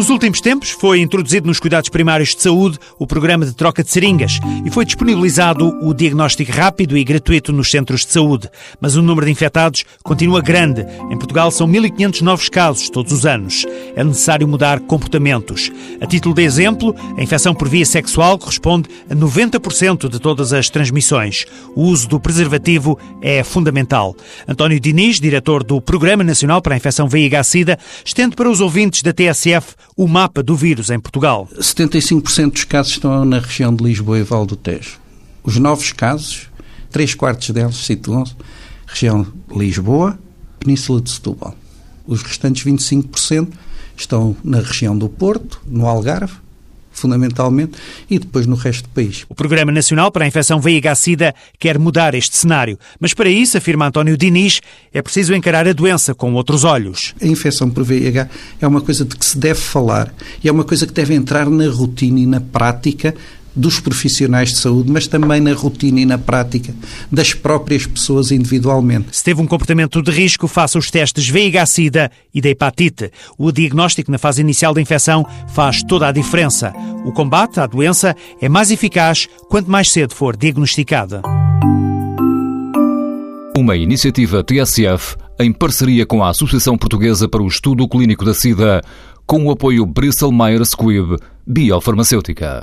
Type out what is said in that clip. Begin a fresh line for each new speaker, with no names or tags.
Nos últimos tempos, foi introduzido nos cuidados primários de saúde o programa de troca de seringas e foi disponibilizado o diagnóstico rápido e gratuito nos centros de saúde. Mas o número de infectados continua grande. Em Portugal são 1.500 novos casos todos os anos. É necessário mudar comportamentos. A título de exemplo, a infecção por via sexual corresponde a 90% de todas as transmissões. O uso do preservativo é fundamental. António Diniz, diretor do Programa Nacional para a Infecção VIH-Sida, estende para os ouvintes da TSF o mapa do vírus em Portugal.
75% dos casos estão na região de Lisboa e Val do Tejo. Os novos casos, 3 quartos deles situam-se região de Lisboa, Península de Setúbal. Os restantes 25% estão na região do Porto, no Algarve, fundamentalmente, e depois no resto do país.
O Programa Nacional para a Infecção VIH-Sida quer mudar este cenário, mas para isso, afirma António Diniz, é preciso encarar a doença com outros olhos.
A infecção por VIH é uma coisa de que se deve falar e é uma coisa que deve entrar na rotina e na prática dos profissionais de saúde, mas também na rotina e na prática das próprias pessoas individualmente.
Se teve um comportamento de risco, faça os testes VIH-Sida e da hepatite. O diagnóstico na fase inicial da infecção faz toda a diferença. O combate à doença é mais eficaz quanto mais cedo for diagnosticada.
Uma iniciativa TSF em parceria com a Associação Portuguesa para o Estudo Clínico da SIDA, com o apoio Bristol Myers Squibb Biofarmacêutica.